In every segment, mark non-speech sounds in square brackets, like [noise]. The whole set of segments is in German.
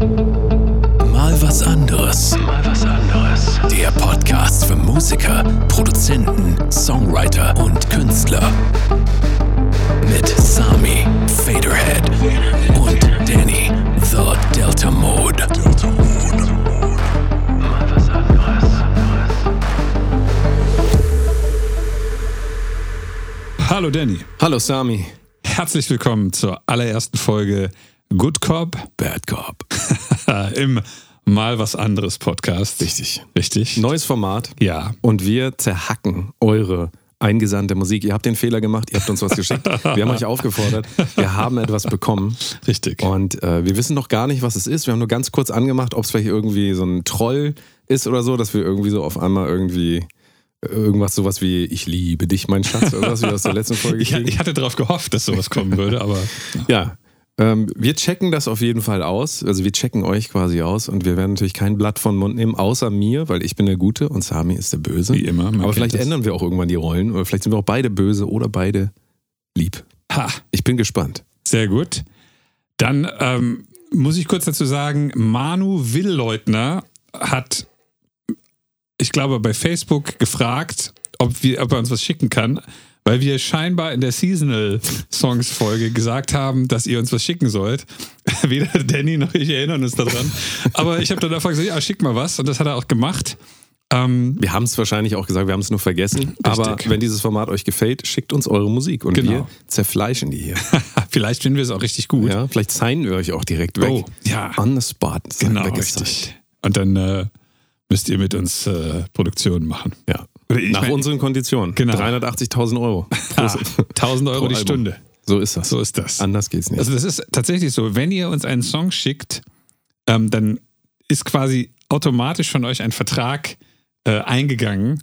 Mal was anderes. Mal was anderes. Der Podcast für Musiker, Produzenten, Songwriter und Künstler. Mit Sami, Faderhead und Danny, The Delta Mode. Delta Mode. Mal was anderes. Hallo Danny, Hallo Sami. herzlich willkommen zur allerersten Folge Good Cop Bad Cop. [laughs] im Mal was anderes Podcast. Richtig. Richtig? Neues Format. Ja. Und wir zerhacken eure eingesandte Musik. Ihr habt den Fehler gemacht, ihr habt uns was geschickt. Wir haben euch aufgefordert. Wir haben etwas bekommen. Richtig. Und äh, wir wissen noch gar nicht, was es ist. Wir haben nur ganz kurz angemacht, ob es vielleicht irgendwie so ein Troll ist oder so, dass wir irgendwie so auf einmal irgendwie irgendwas sowas wie Ich liebe dich, mein Schatz, oder was wir aus der letzten Folge [laughs] Ich, ich hatte darauf gehofft, dass sowas kommen würde, aber Ja. Ähm, wir checken das auf jeden Fall aus. Also wir checken euch quasi aus und wir werden natürlich kein Blatt von Mund nehmen, außer mir, weil ich bin der Gute und Sami ist der Böse. Wie immer, Aber vielleicht das. ändern wir auch irgendwann die Rollen oder vielleicht sind wir auch beide böse oder beide lieb. ha, Ich bin gespannt. sehr gut. Dann ähm, muss ich kurz dazu sagen, Manu Willleutner hat, ich glaube, bei Facebook gefragt, ob, wir, ob er uns was schicken kann, weil wir scheinbar in der Seasonal-Songs-Folge gesagt haben, dass ihr uns was schicken sollt. [laughs] Weder Danny noch ich erinnern uns daran. Aber ich habe dann einfach gesagt, ja, schick mal was. Und das hat er auch gemacht. Ähm, Wir haben es wahrscheinlich auch gesagt, wir haben es nur vergessen. Aber wenn dieses Format euch gefällt, schickt uns eure Musik und Genau. wir zerfleischen die hier. [laughs] vielleicht finden wir es auch richtig gut. Ja, vielleicht signen wir euch auch direkt weg. Oh, ja. On the spot. Genau, richtig. Und dann äh, müsst ihr mit uns äh, Produktionen machen. Ja. Ich Nach mein- unseren Konditionen. Genau. 380.000 Euro. [laughs] Ah, 1000 Euro die Album. Stunde. So ist das. So ist das. Anders geht's nicht. Also das ist tatsächlich so, wenn ihr uns einen Song schickt, ähm, dann ist quasi automatisch von euch ein Vertrag äh, eingegangen,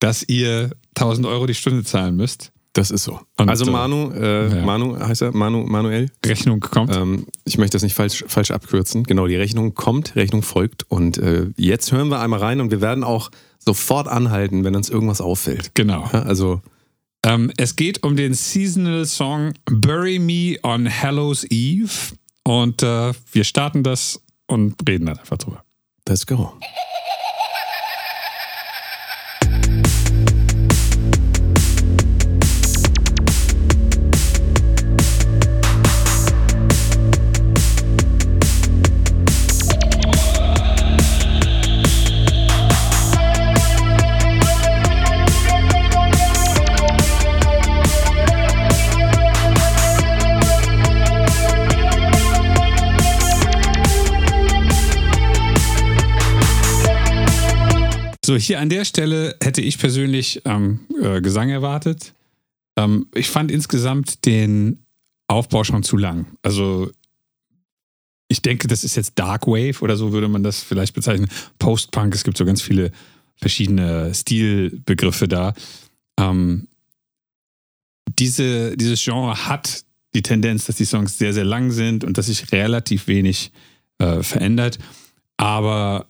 dass ihr 1000 Euro die Stunde zahlen müsst. Das ist so. Und, also äh, Manu, äh, ja. Manu heißt er, Manu, Manuel. Rechnung kommt. Ähm, ich möchte das nicht falsch, falsch abkürzen. Genau, die Rechnung kommt, Rechnung folgt. Und äh, jetzt hören wir einmal rein und wir werden auch sofort anhalten, wenn uns irgendwas auffällt. Genau. Ja, also, Ähm, es geht um den Seasonal Song Bury Me on Hallows Eve. Und äh, wir starten das und reden dann einfach drüber. let's go. So, hier an der Stelle hätte ich persönlich ähm, äh, Gesang erwartet. Ähm, ich fand insgesamt den Aufbau schon zu lang. Also, ich denke, das ist jetzt Dark Wave oder so würde man das vielleicht bezeichnen. Post-Punk, es gibt so ganz viele verschiedene Stilbegriffe da. Ähm, diese, dieses Genre hat die Tendenz, dass die Songs sehr, sehr lang sind und dass sich relativ wenig äh, verändert. Aber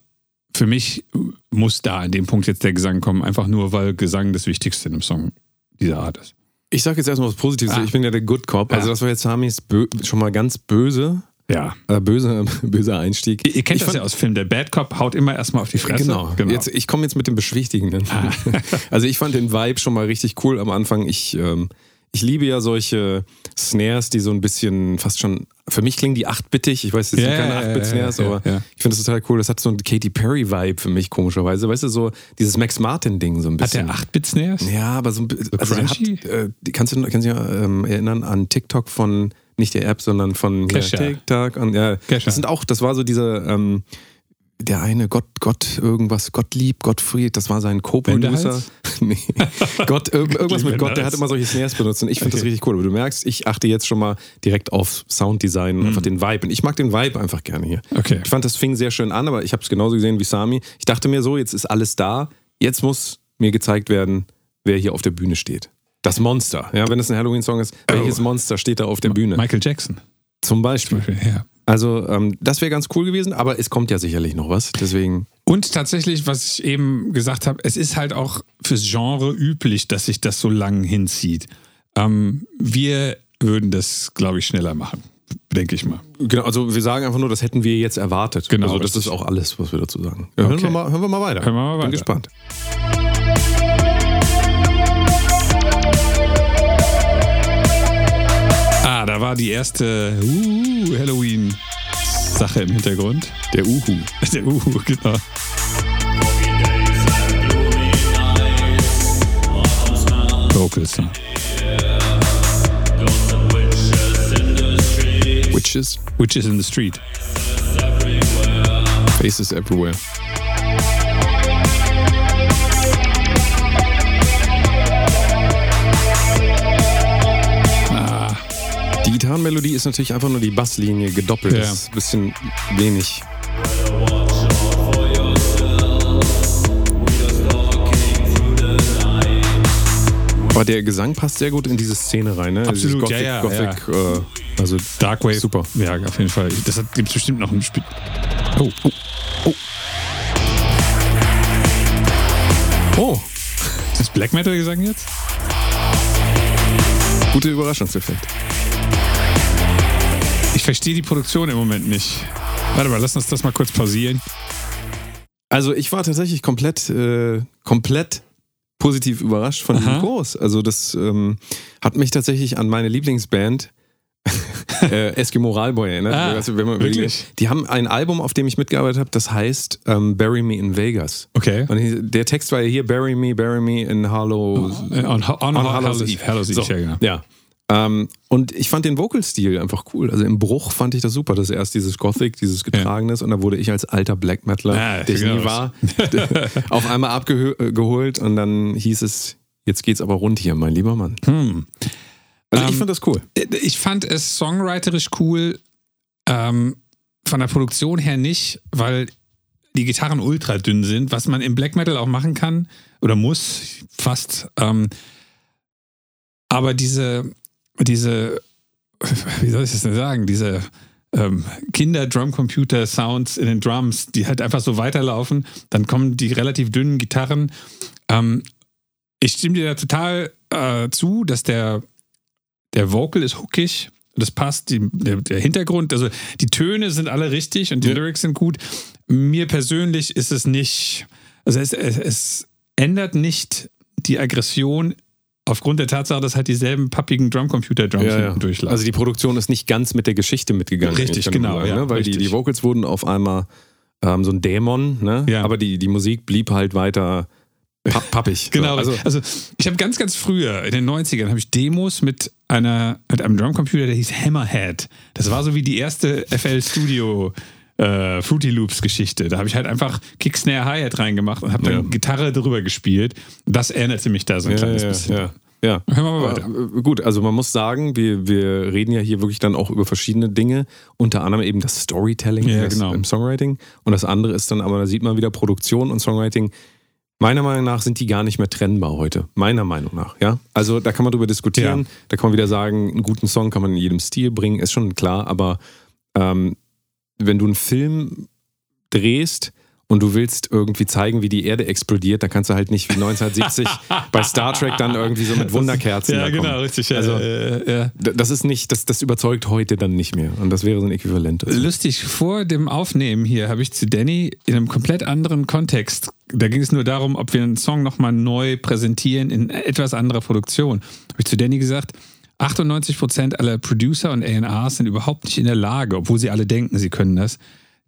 für mich muss da an dem Punkt jetzt der Gesang kommen, einfach nur, weil Gesang das Wichtigste in einem Song dieser Art ist. Ich sage jetzt erstmal was Positives. Ah. Ich bin ja der Good Cop. Also, Ja. das war jetzt Samis schon mal ganz böse. Ja. Äh, böse, [laughs] böser Einstieg. Ihr kennt Ich das ja aus Film. Der Bad Cop haut immer erstmal auf die Fresse. Genau. Jetzt, ich komme jetzt mit dem Beschwichtigenden. Ah. [laughs] Also ich fand den Vibe schon mal richtig cool am Anfang. Ich, ähm, ich liebe ja solche Snares, die so ein bisschen fast schon, für mich klingen die 8-bittig. Ich weiß, das sind Ja, keine ja, 8-Bit-Snares, ja, ja, aber ja. ich finde das total cool. Das hat so ein Katy Perry-Vibe für mich komischerweise. Weißt du, so dieses Max Martin-Ding so ein Hat bisschen. der 8-Bit-Snares? Ja, aber so ein bisschen. Also der hat, äh, kannst du kannst dich ähm, erinnern an TikTok von, nicht der App, sondern von Kesha. TikTok. Und, ja, Kesha. das sind auch, das war so dieser, ähm, der eine Gott, Gott, irgendwas, Gottlieb, Gottfried, das war sein Co-Producer. [laughs] Nee. Gott, irg- irgendwas mit Gott, der hat immer solche Snares benutzt und ich finde das Okay. richtig cool. Aber du merkst, ich achte jetzt schon mal direkt auf Sounddesign und einfach den Vibe. Und ich mag den Vibe einfach gerne hier. Mhm. Okay. Ich fand, das fing sehr schön an, aber ich habe es genauso gesehen wie Sami. Ich dachte mir so, jetzt ist alles da. Jetzt muss mir gezeigt werden, wer hier auf der Bühne steht. Das Monster. Ja, wenn es ein Halloween-Song ist, welches Monster steht da auf der Bühne? Michael Jackson. Zum Beispiel. Ja. Also, ähm, das wäre ganz cool gewesen, aber es kommt ja sicherlich noch was. Deswegen, Und tatsächlich, was ich eben gesagt habe, es ist halt auch fürs Genre üblich, dass sich das so lang hinzieht. Ähm, wir würden das, glaube ich, schneller machen. denke ich mal. Genau, also wir sagen einfach nur, das hätten wir jetzt erwartet. Genau, Also das richtig. ist auch alles, was wir dazu sagen. Ja, hören, Okay. wir mal, hören wir mal weiter. Hören wir mal Bin weiter. gespannt. Ah, da war die erste uh, Halloween-Sache im Hintergrund. Der Uhu. [laughs] Der Uhu, genau. Vocals. ne? Witches, Witches in the Street. faces everywhere. Die Gitarrenmelodie ist natürlich einfach nur die Basslinie gedoppelt. Ja. Das ist ein bisschen wenig. Aber der Gesang passt sehr gut in diese Szene rein, ne? Absolut, Gothic, ja, ja, Gothic, Äh, also Dark Wave. Super. Ja, auf jeden Fall. Das gibt es bestimmt noch ein Spiel. Oh, oh, oh. Oh, Ist das Black Metal gesagt jetzt? guter Überraschungseffekt. Ich verstehe die Produktion im Moment nicht. Warte mal, lass uns das mal kurz pausieren. Also ich war tatsächlich komplett, äh, komplett positiv überrascht von Aha. Kurs. Also das ähm, hat mich tatsächlich an meine Lieblingsband [laughs] äh, Eskimo Ralboy erinnert. Ah, Also, wenn man wirklich? überlegt, die haben ein Album, auf dem ich mitgearbeitet habe, das heißt ähm, Bury Me in Vegas. Okay. Und der Text war ja hier Bury Me, Bury Me in Harlow. Äh, On, on, on, Hallows Eve. Eve. Hallows Eve, So, ja, genau. ja. Ähm, und ich fand den Vocalstil einfach cool. Also im Bruch fand ich das super. Das ist erst dieses Gothic, dieses Getragenes und da wurde ich als alter Black Metaler, Ah, der ich genau. nie war, [laughs] auf einmal abgeholt und dann hieß es, jetzt geht's aber rund hier, mein lieber Mann. Hm. Also ich Ähm, fand das cool. Ich fand es songwriterisch cool, ähm, von der Produktion her nicht, weil die Gitarren ultra dünn sind, was man im Black Metal auch machen kann oder muss, fast. Ähm, aber diese, diese, [laughs] wie soll ich das denn sagen, diese ähm, Kinder-Drum-Computer-Sounds in den Drums, die halt einfach so weiterlaufen, dann kommen die relativ dünnen Gitarren. Ähm, ich stimme dir da total äh, zu, dass der der Vocal ist hookig, das passt, die, der, der Hintergrund, also die Töne sind alle richtig und die Ja. Lyrics sind gut. Mir persönlich ist es nicht, also es, es, es ändert nicht die Aggression aufgrund der Tatsache, dass halt dieselben pappigen Drumcomputer-Drums hinten durchlaufen. Also die Produktion ist nicht ganz mit der Geschichte mitgegangen. Richtig, genau, ja, ne? Weil die, richtig. die Vocals wurden auf einmal ähm, so ein Dämon, ne? Ja. aber die, die Musik blieb halt weiter papp pappig. Genau, So, also, also ich habe ganz, ganz früher, in den 90ern, habe ich Demos mit einer, mit einem Drumcomputer, der hieß Hammerhead. Das war so wie die erste FL Studio äh, Fruity Loops Geschichte. Da habe ich halt einfach Kick, Snare, Hi-Hat reingemacht und habe dann Ja. Gitarre drüber gespielt. Das erinnerte mich da so ein ja, kleines ja, bisschen. ja, ja. Hören wir mal weiter. Äh, Gut, also man muss sagen, wir, wir reden ja hier wirklich dann auch über verschiedene Dinge, unter anderem eben das Storytelling Ja, genau. im Songwriting. Und das andere ist dann aber, da sieht man wieder Produktion und Songwriting. Meiner Meinung nach sind die gar nicht mehr trennbar heute. Meiner Meinung nach, ja. Also da kann man drüber diskutieren. Ja. Da kann man wieder sagen, einen guten Song kann man in jedem Stil bringen, ist schon klar. Aber ähm, wenn du einen Film drehst und du willst irgendwie zeigen, wie die Erde explodiert, dann kannst du halt nicht wie 1970 [laughs] bei Star Trek dann irgendwie so mit Wunderkerzen Ja, da kommen. genau, richtig. Ja, Also- äh, ja. Das ist nicht, das, das überzeugt heute dann nicht mehr. Und das wäre so ein Äquivalent. Lustig, vor dem Aufnehmen hier habe ich zu Danny in einem komplett anderen Kontext, da ging es nur darum, ob wir einen Song nochmal neu präsentieren in etwas anderer Produktion, habe ich zu Danny gesagt, 98% aller Producer und A&Rs sind überhaupt nicht in der Lage, obwohl sie alle denken, sie können das,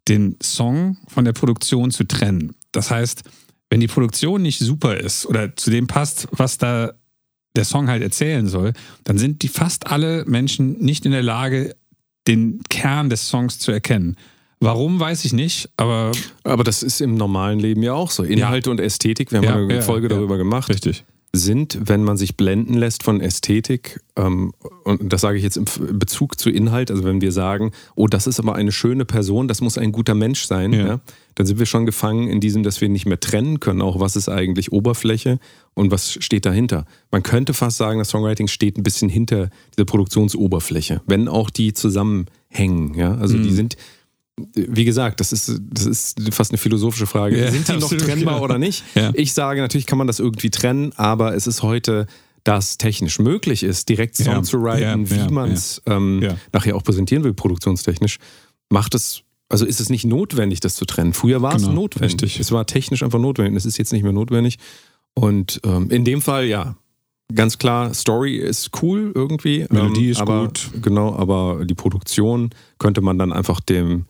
den Song von der Produktion zu trennen. Das heißt, wenn die Produktion nicht super ist oder zu dem passt, was da der Song halt erzählen soll, dann sind die fast alle Menschen nicht in der Lage, den Kern des Songs zu erkennen. Warum, weiß ich nicht, aber Aber das ist im normalen Leben ja auch so. Inhalte und Ästhetik, wir haben Ja, eine ja, Folge ja. darüber gemacht, richtig. Sind, wenn man sich blenden lässt von Ästhetik, ähm, und das sage ich jetzt im Bezug zu Inhalt, also wenn wir sagen, oh, das ist aber eine schöne Person, das muss ein guter Mensch sein, Ja. ja. dann sind wir schon gefangen in diesem, dass wir nicht mehr trennen können, auch was ist eigentlich Oberfläche und was steht dahinter. Man könnte fast sagen, das Songwriting steht ein bisschen hinter dieser Produktionsoberfläche, wenn auch die zusammenhängen. Ja? Also Mhm. die sind, wie gesagt, das ist, das ist fast eine philosophische Frage. Ja, sind die noch trennbar ja. oder nicht? Ja. Ich sage, natürlich kann man das irgendwie trennen, aber es ist heute das technisch möglich ist, direkt Song Ja, zu writen, wie man es ähm, nachher auch präsentieren will, produktionstechnisch, macht es, also ist es nicht notwendig, das zu trennen. Früher war es Genau, notwendig. richtig. Es war technisch einfach notwendig. Es ist jetzt nicht mehr notwendig. Und ähm, in dem Fall, ja, ganz klar, Story ist cool irgendwie. Melodie ähm, ist aber, gut. Genau, aber die Produktion könnte man dann einfach dem,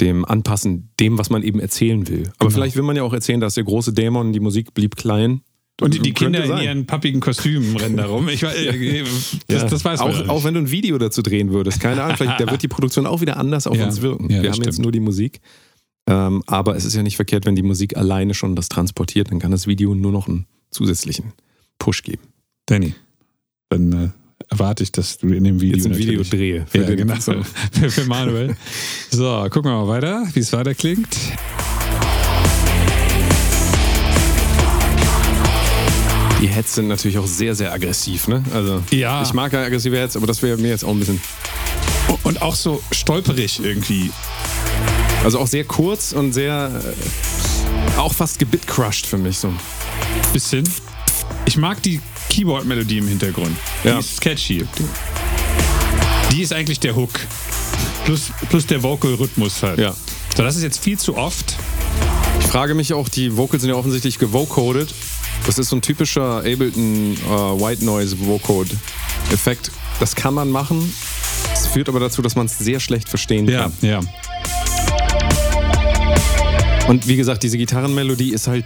dem anpassen, dem, was man eben erzählen will. Aber Genau. vielleicht will man ja auch erzählen, dass der große Dämon, die Musik blieb klein. Und die, die Kinder in sein. ihren pappigen Kostümen [laughs] rennen da rum. Ich weiß, äh, das, Ja. das weiß man auch, nicht. auch wenn du ein Video dazu drehen würdest, keine Ahnung, vielleicht da wird die Produktion auch wieder anders auf Ja. uns wirken. Ja, Wir haben jetzt stimmt. nur die Musik. Ähm, aber es ist ja nicht verkehrt, wenn die Musik alleine schon das transportiert, dann kann das Video nur noch einen zusätzlichen Push geben. Danny, dann äh, erwarte ich, dass du in dem Video Jetzt ein Video drehe. für Ja, genau. [laughs] Für, [laughs] für Manuel. So, gucken wir mal weiter, wie es weiter klingt. Die Heads sind natürlich auch sehr, sehr aggressiv. Ne? Also, Ja. Ich mag ja aggressive Heads, aber das wäre mir jetzt auch ein bisschen. Und auch so stolperig irgendwie. Also auch sehr kurz und sehr. Äh, auch fast gebitcrushed für mich. So. Bisschen. Ich mag die Keyboard-Melodie im Hintergrund. Die Ja. ist catchy. Die ist eigentlich der Hook. Plus, plus der Vocal-Rhythmus halt. Ja. So, das ist jetzt viel zu oft. Ich frage mich auch, die Vocals sind ja offensichtlich gewocoded. Das ist so ein typischer Ableton äh, White Noise Vocode Effekt. Das kann man machen. Es führt aber dazu, dass man es sehr schlecht verstehen Ja, kann. ja. Und wie gesagt, diese Gitarrenmelodie ist halt.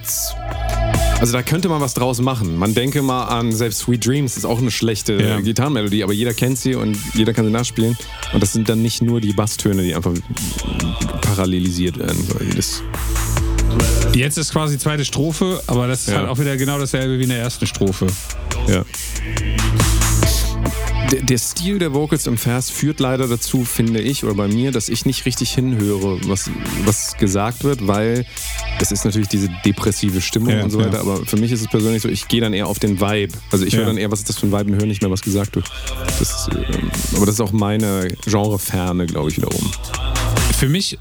Also da könnte man was draus machen. Man denke mal an selbst Sweet Dreams, ist auch eine schlechte Ja. Gitarrenmelodie, aber jeder kennt sie und jeder kann sie nachspielen. Und das sind dann nicht nur die Basstöne, die einfach parallelisiert werden. Jedes Jetzt ist quasi zweite Strophe, aber das ist Ja. halt auch wieder genau dasselbe wie in der ersten Strophe. Ja. Der, der Stil der Vocals im Vers führt leider dazu, finde ich, oder bei mir, dass ich nicht richtig hinhöre, was, was gesagt wird, weil es ist natürlich diese depressive Stimmung Ja, und so ja. weiter, aber für mich ist es persönlich so, ich gehe dann eher auf den Vibe. Also ich Ja. höre dann eher, was ist das für ein Vibe und höre nicht mehr, was gesagt wird. Das, ähm, aber das ist auch meine Genreferne, glaube ich, wiederum. Für mich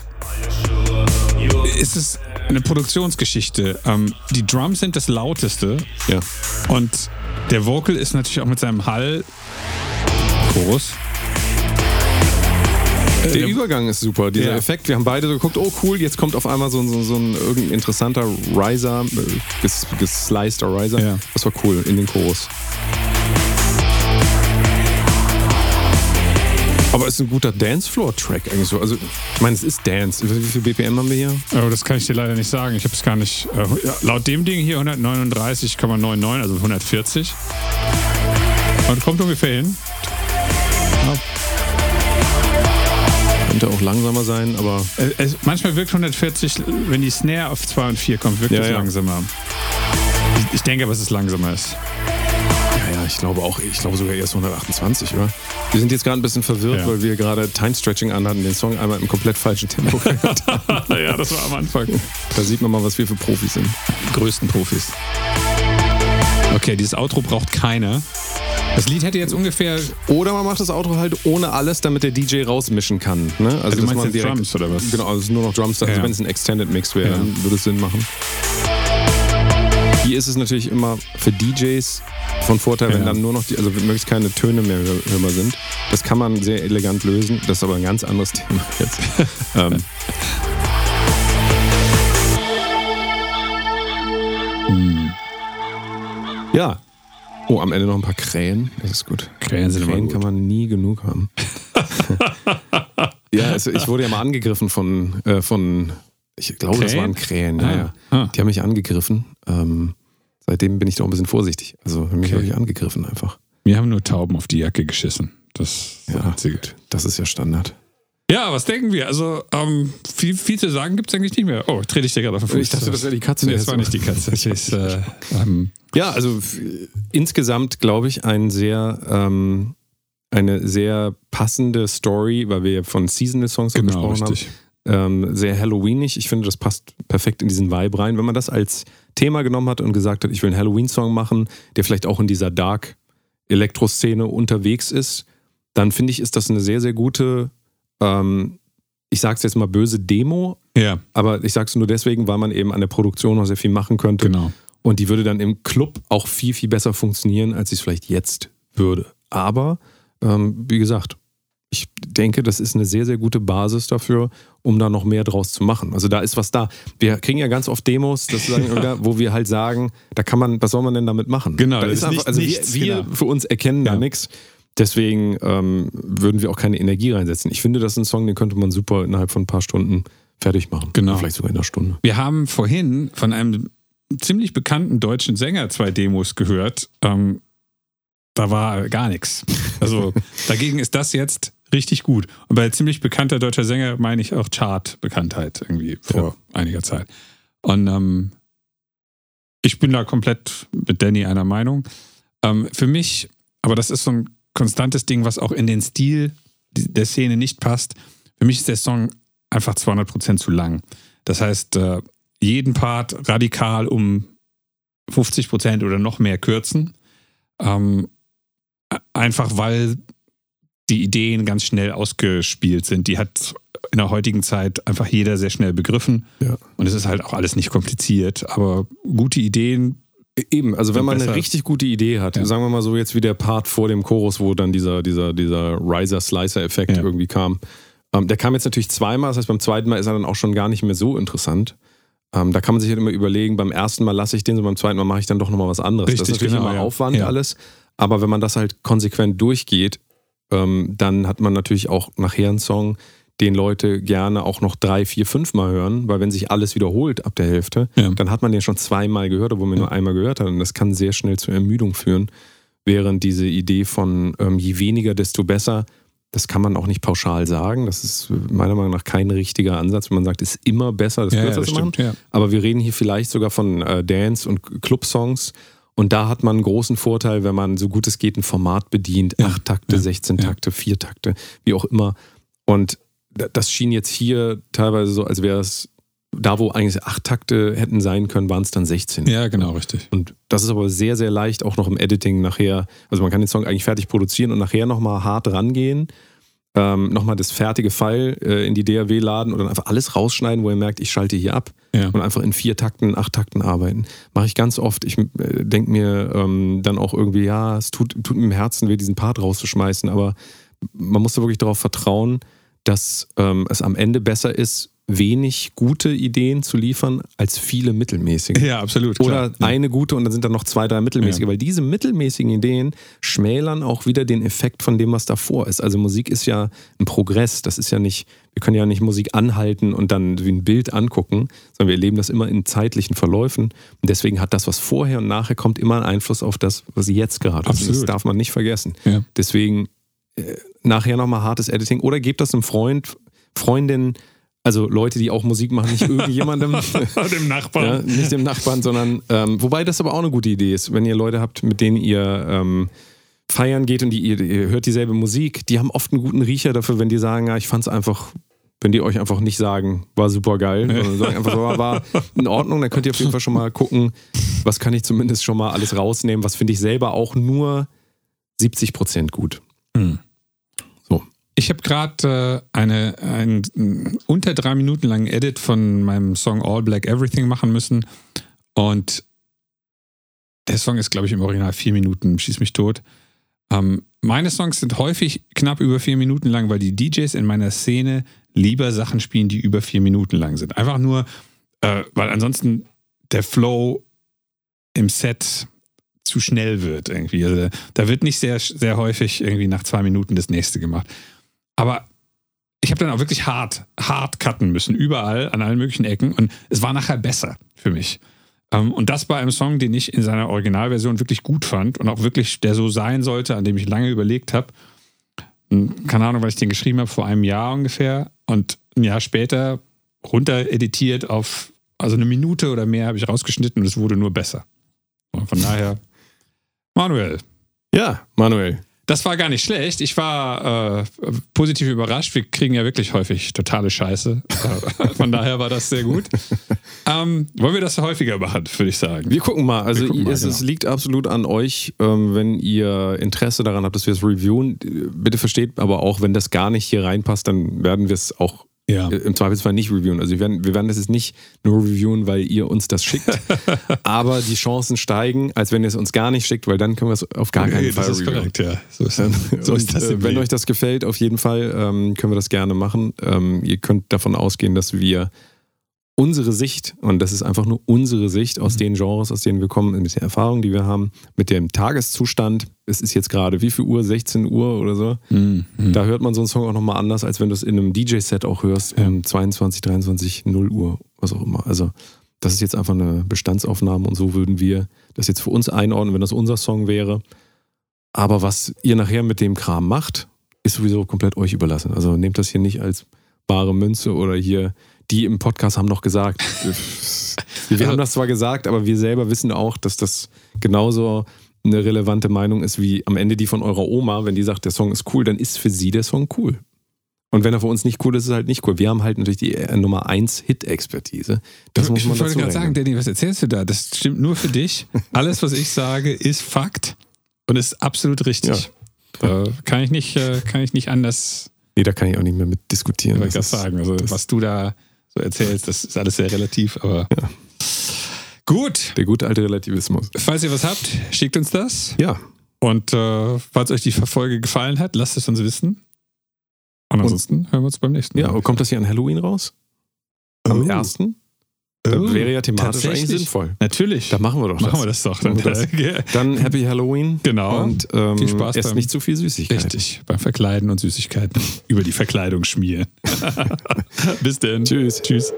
ist es eine Produktionsgeschichte. Ähm, die Drums sind das lauteste Ja. und der Vocal ist natürlich auch mit seinem Hall groß. Der Übergang ist super, dieser Ja. Effekt. Wir haben beide so geguckt, oh cool, jetzt kommt auf einmal so, ein- so, so ein irgendein interessanter Riser, äh, ges, gesliceder Riser. Ja. Das war cool in den Chorus. Aber es ist ein guter Dancefloor-Track eigentlich so. Also, ich meine, es ist Dance. Wie viel BPM haben wir hier? Aber das kann ich dir leider nicht sagen. Ich habe es gar nicht. Äh, laut dem Ding hier 139,99, also 140. Und kommt ungefähr hin. Könnte auch langsamer sein, aber Äh, Es, manchmal wirkt 140, wenn die Snare auf 2 und 4 kommt, wirkt Ja, es ja. langsamer. Ich, ich denke aber, dass es langsamer ist. ja, ja, ich glaube auch, ich glaube sogar erst 128, oder? Wir sind jetzt gerade ein bisschen verwirrt, Ja. weil wir gerade Time Stretching anhatten, den Song einmal im komplett falschen Tempo [laughs] gehört haben. ja, das war am Anfang. Da sieht man mal, was wir für Profis sind. Die größten Profis. Okay, dieses Outro braucht keiner. Das Lied hätte jetzt ungefähr. Oder man macht das Outro halt ohne alles, damit der DJ rausmischen kann. Ne? Also, du dass meinst direkt, Drums oder was? Genau, also es ist nur noch Drums. Also Ja. wenn es ein Extended Mix wäre, Ja. dann würde es Sinn machen. Hier ist es natürlich immer für DJs von Vorteil, wenn Ja. dann nur noch die, also möglichst keine Töne mehr hör- hörbar sind. Das kann man sehr elegant lösen. Das ist aber ein ganz anderes [laughs] Thema jetzt. ähm, Hm. Ja. Oh, am Ende noch ein paar Krähen. Das ist gut. Krähen sind immer Krähen gut. kann man nie genug haben. [laughs] ja, also ich wurde ja mal angegriffen von, äh, von ich glaube, das Krähen? waren Krähen. Ja, Ah. ja. Ah. Die haben mich angegriffen. Ähm, seitdem bin ich da auch ein bisschen vorsichtig. Also haben mich Okay. wirklich angegriffen einfach. Wir haben nur Tauben auf die Jacke geschissen. Das ist das Ja, Einzige. das ist ja Standard. Ja, was denken wir? Also, ähm, viel, viel zu sagen gibt es eigentlich nicht mehr. Oh, trete ich dir gerade auf den Fuß. Ich dachte, das wäre die Katze. Nee, das war nicht die Katze. Ist, äh, [laughs] ähm, Ja, also insgesamt glaube ich ein sehr ähm, eine sehr passende Story, weil wir ja von Seasonal Songs genau, gesprochen richtig. haben. Ähm, sehr Halloweenig. Ich finde, das passt perfekt in diesen Vibe rein. Wenn man das als Thema genommen hat und gesagt hat, ich will einen Halloween-Song machen, der vielleicht auch in dieser Dark Elektro-Szene unterwegs ist, dann finde ich, ist das eine sehr, sehr gute, ähm, ich sag's jetzt mal böse Demo, Ja, aber ich sag's nur deswegen, weil man eben an der Produktion noch sehr viel machen könnte. genau. Und die würde dann im Club auch viel, viel besser funktionieren, als sie es vielleicht jetzt würde. Aber, ähm, wie gesagt, ich denke, das ist eine sehr, sehr gute Basis dafür, um da noch mehr draus zu machen. Also da ist was da. Wir kriegen ja ganz oft Demos, sagen, wo wir halt sagen, da kann man, was soll man denn damit machen? Genau, da ist einfach, nicht, also nichts, wir, wir genau. für uns erkennen da Ja. nichts. Deswegen ähm, würden wir auch keine Energie reinsetzen. Ich finde, das ist ein Song, den könnte man super innerhalb von ein paar Stunden fertig machen. Genau. Vielleicht sogar in einer Stunde. Wir haben vorhin von einem ziemlich bekannten deutschen Sänger zwei Demos gehört. Ähm, da war gar nichts. Also [laughs] dagegen ist das jetzt richtig gut. Und bei ziemlich bekannter deutscher Sänger meine ich auch Chart-Bekanntheit irgendwie vor einiger Zeit. Und ähm, ich bin da komplett mit Danny einer Meinung. Ähm, für mich, aber das ist so ein konstantes Ding, was auch in den Stil der Szene nicht passt. Für mich ist der Song einfach 200% zu lang. Das heißt, äh, jeden Part radikal um 50% oder noch mehr kürzen. Ähm, einfach weil die Ideen ganz schnell ausgespielt sind. Die hat in der heutigen Zeit einfach jeder sehr schnell begriffen. Ja. Und es ist halt auch alles nicht kompliziert. Aber gute Ideen, Eben, also wenn man eine besser. richtig gute Idee hat, Ja. sagen wir mal so jetzt wie der Part vor dem Chorus, wo dann dieser, dieser, dieser Riser-Slicer-Effekt Ja. irgendwie kam. Ähm, der kam jetzt natürlich zweimal, das heißt beim zweiten Mal ist er dann auch schon gar nicht mehr so interessant. Ähm, da kann man sich halt immer überlegen, beim ersten Mal lasse ich den, so beim zweiten Mal mache ich dann doch nochmal was anderes. das Richtig, ist natürlich genau, immer ja. Aufwand alles. Aber wenn man das halt konsequent durchgeht, ähm, dann hat man natürlich auch nachher einen Song, den Leute gerne auch noch drei, vier, fünf Mal hören, weil wenn sich alles wiederholt ab der Hälfte, Ja. dann hat man den schon zweimal gehört, obwohl man nur einmal gehört hat. Und das kann sehr schnell zur Ermüdung führen. Während diese Idee von ähm, je weniger, desto besser, das kann man auch nicht pauschal sagen. Das ist meiner Meinung nach kein richtiger Ansatz, wenn man sagt, ist immer besser, das Ja, kürzer ja, zu das machen. stimmt, ja. Aber wir reden hier vielleicht sogar von äh, Dance- und Club-Songs. Und da hat man einen großen Vorteil, wenn man so gut es geht ein Format bedient. Ja, Acht Takte, ja, 16 ja. Takte, vier Takte, wie auch immer. Und das schien jetzt hier teilweise so, als wäre es da, wo eigentlich acht Takte hätten sein können, waren es dann 16. ja, genau, richtig. Und das ist aber sehr, sehr leicht, auch noch im Editing nachher. Also man kann den Song eigentlich fertig produzieren und nachher nochmal hart rangehen, ähm, nochmal das fertige File äh, in die DAW laden und dann einfach alles rausschneiden, wo ihr merkt, ich schalte hier ab Ja. und einfach in vier Takten, acht Takten arbeiten. Mache ich ganz oft. Ich äh, denke mir ähm, dann auch irgendwie, ja, es tut, tut mir im Herzen weh, diesen Part rauszuschmeißen, aber man muss da wirklich darauf vertrauen, dass ähm, es am Ende besser ist, wenig gute Ideen zu liefern, als viele mittelmäßige. Ja, absolut. Oder klar. ja. eine gute und dann sind da noch zwei, drei mittelmäßige, Ja. weil diese mittelmäßigen Ideen schmälern auch wieder den Effekt von dem, was davor ist. Also Musik ist ja ein Progress, das ist ja nicht, wir können ja nicht Musik anhalten und dann wie ein Bild angucken, sondern wir erleben das immer in zeitlichen Verläufen und deswegen hat das, was vorher und nachher kommt, immer einen Einfluss auf das, was jetzt gerade ist. Und Das Absolut. darf man nicht vergessen. Ja. Deswegen äh, nachher nochmal hartes Editing oder gebt das einem Freund, Freundin, also Leute, die auch Musik machen, nicht irgendjemandem. [laughs] Dem Nachbarn. Ja, nicht dem Nachbarn, sondern ähm, wobei das aber auch eine gute Idee ist, wenn ihr Leute habt, mit denen ihr ähm, feiern geht und die, ihr, ihr hört dieselbe Musik, die haben oft einen guten Riecher dafür, wenn die sagen, ja, ich fand's einfach, wenn die euch einfach nicht sagen, war super geil, sondern sagen einfach, war, war in Ordnung, dann könnt ihr auf jeden Fall schon mal gucken, was kann ich zumindest schon mal alles rausnehmen, was finde ich selber auch nur 70 Prozent gut. Hm. Ich habe gerade äh, eine, einen äh, unter drei Minuten langen Edit von meinem Song All Black Everything machen müssen. Und der Song ist, glaube ich, im Original vier Minuten, schieß mich tot. Ähm, meine Songs sind häufig knapp über vier Minuten lang, weil die DJs in meiner Szene lieber Sachen spielen, die über vier Minuten lang sind. Einfach nur, äh, weil ansonsten der Flow im Set zu schnell wird irgendwie. Also, da wird nicht sehr, sehr häufig irgendwie nach zwei Minuten das nächste gemacht. Aber ich habe dann auch wirklich hart, hart cutten müssen, überall, an allen möglichen Ecken. Und es war nachher besser für mich. Ähm, und das bei einem Song, den ich in seiner Originalversion wirklich gut fand und auch wirklich der so sein sollte, an dem ich lange überlegt habe. Hm, Keine Ahnung, weil ich den geschrieben habe vor einem Jahr ungefähr. Und ein Jahr später runter editiert auf, also eine Minute oder mehr habe ich rausgeschnitten und es wurde nur besser. Und von daher, Manuel, Ja, Manuel. Das war gar nicht schlecht. Ich war äh, positiv überrascht. Wir kriegen ja wirklich häufig totale Scheiße. Äh, Von daher war das sehr gut. Ähm, wollen wir das häufiger machen, würde ich sagen. Wir gucken mal. Also gucken mal, es, es genau. liegt absolut an euch, ähm, wenn ihr Interesse daran habt, dass wir es reviewen. Bitte versteht aber auch, wenn das gar nicht hier reinpasst, dann werden wir es auch Ja. äh, im Zweifelsfall nicht reviewen. Also wir werden, wir werden das jetzt nicht nur reviewen, weil ihr uns das schickt, [laughs] aber die Chancen steigen, als wenn ihr es uns gar nicht schickt, weil dann können wir es auf gar keinen Nee, Fall das ist reviewen. korrekt, ja. So ist, [laughs] so ist das äh, wenn euch das gefällt, auf jeden Fall ähm, können wir das gerne machen. Ähm, ihr könnt davon ausgehen, dass wir unsere Sicht, und das ist einfach nur unsere Sicht aus den Genres, aus denen wir kommen, mit der Erfahrung, die wir haben, mit dem Tageszustand, es ist jetzt gerade wie viel Uhr, 16 Uhr oder so, Mhm. da hört man so einen Song auch nochmal anders, als wenn du es in einem DJ-Set auch hörst, Ja. um 22, 23, 0 Uhr, was auch immer. Also das ist jetzt einfach eine Bestandsaufnahme und so würden wir das jetzt für uns einordnen, wenn das unser Song wäre. Aber was ihr nachher mit dem Kram macht, ist sowieso komplett euch überlassen. Also nehmt das hier nicht als bare Münze oder hier, die im Podcast haben noch gesagt. [laughs] wir haben das zwar gesagt, aber wir selber wissen auch, dass das genauso eine relevante Meinung ist wie am Ende die von eurer Oma. Wenn die sagt, der Song ist cool, dann ist für sie der Song cool. Und wenn er für uns nicht cool ist, ist er halt nicht cool. Wir haben halt natürlich die äh, Nummer 1 Hit-Expertise. Das muss ich man wollte dazu gerade sagen. Danny, was erzählst du da? Das stimmt nur für dich. Alles, was ich sage, ist Fakt und ist absolut richtig. Äh, kann, ich nicht, äh, kann ich nicht anders Nee, da kann ich auch nicht mehr mit diskutieren. das Das sagen. Also, was du da so erzählst, das ist alles sehr relativ, aber gut. Der gute alte Relativismus. Falls ihr was habt, schickt uns das. Ja, Und äh, falls euch die Folge gefallen hat, lasst es uns wissen. Und ansonsten hören wir uns beim nächsten Mal. ja. Kommt das hier an Halloween raus? Am Oh. 1.? Oh, wäre ja thematisch eigentlich sinnvoll. Natürlich. Da machen wir doch machen das. wir das doch. Machen Dann, das. Dann Happy Halloween. Genau. Und ähm, Viel Spaß esst beim- nicht zu viel Süßigkeit. Richtig, beim Verkleiden und Süßigkeiten über die Verkleidung schmieren. [laughs] Bis denn. Tschüss. Tschüss.